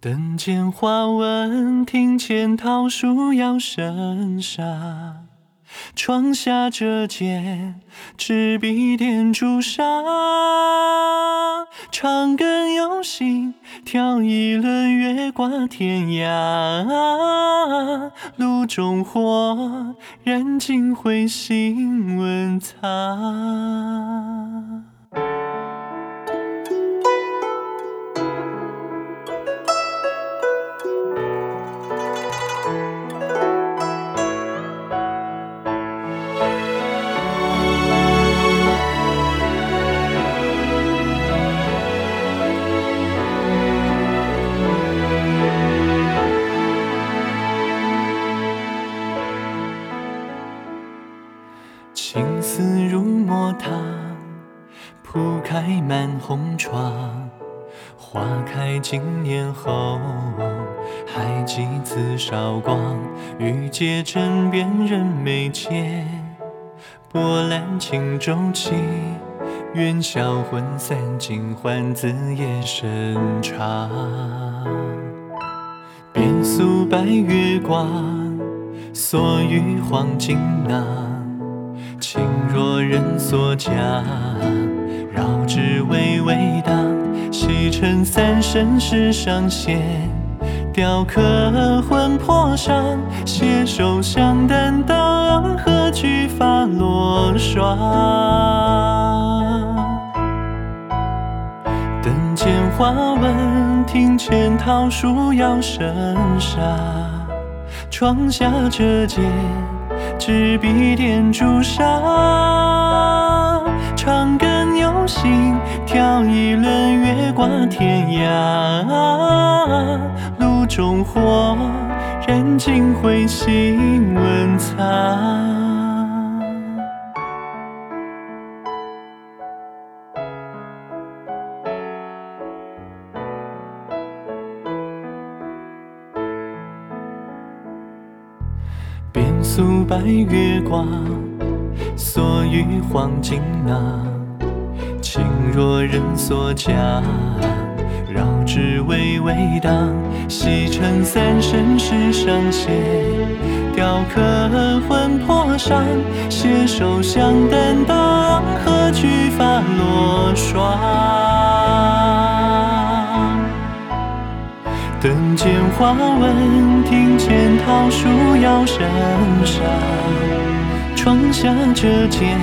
等见花闻，庭前桃树摇声沙。窗下折剑，执笔点朱砂。长根有心，挑一轮月挂天涯。炉中火，燃尽灰心问他。青丝如墨烫，铺开满红窗。花开经年后，还几次韶光。玉阶枕边人眉间，波澜轻舟起。愿销魂散尽，还自夜深长。遍诉白月光，锁于黄金囊。人所讲，绕指微微荡。细尘三生石上线，雕刻魂魄上。携手相担当，何惧发落霜？等见花纹，庭前桃树摇声沙。窗下折剑。执笔点朱砂，长更有心，挑一轮月挂天涯。炉中火，燃尽灰心温遍诉白月光，锁于黄金囊。情若人所讲，绕指微微荡。细尘三生石上写，雕刻魂魄上。携手相担当，何惧发落霜？见花纹，庭前桃树摇声沙。窗下折剑，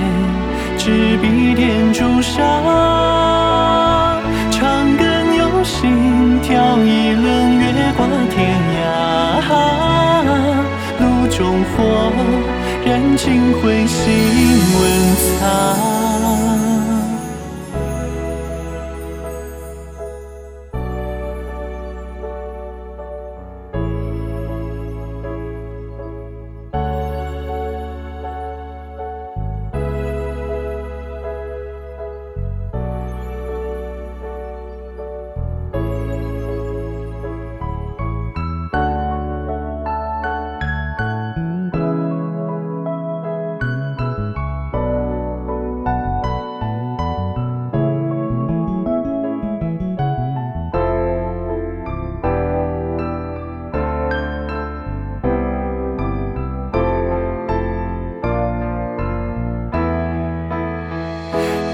执笔点朱砂。长根有心，挑一轮月挂天涯。炉中火，燃尽灰心温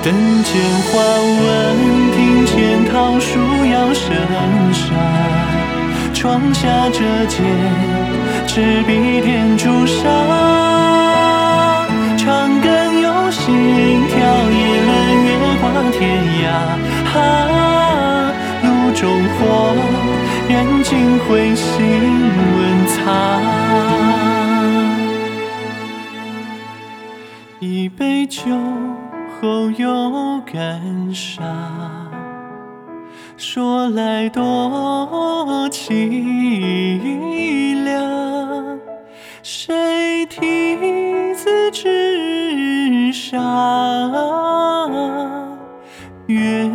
等见花纹，庭前桃树摇声沙。窗下折剑，执笔点朱砂。长根有心，挑一轮月挂天涯。啊炉中火，燃尽灰心问苍。一杯酒。后又感伤，说来多凄凉。谁题字纸上，月。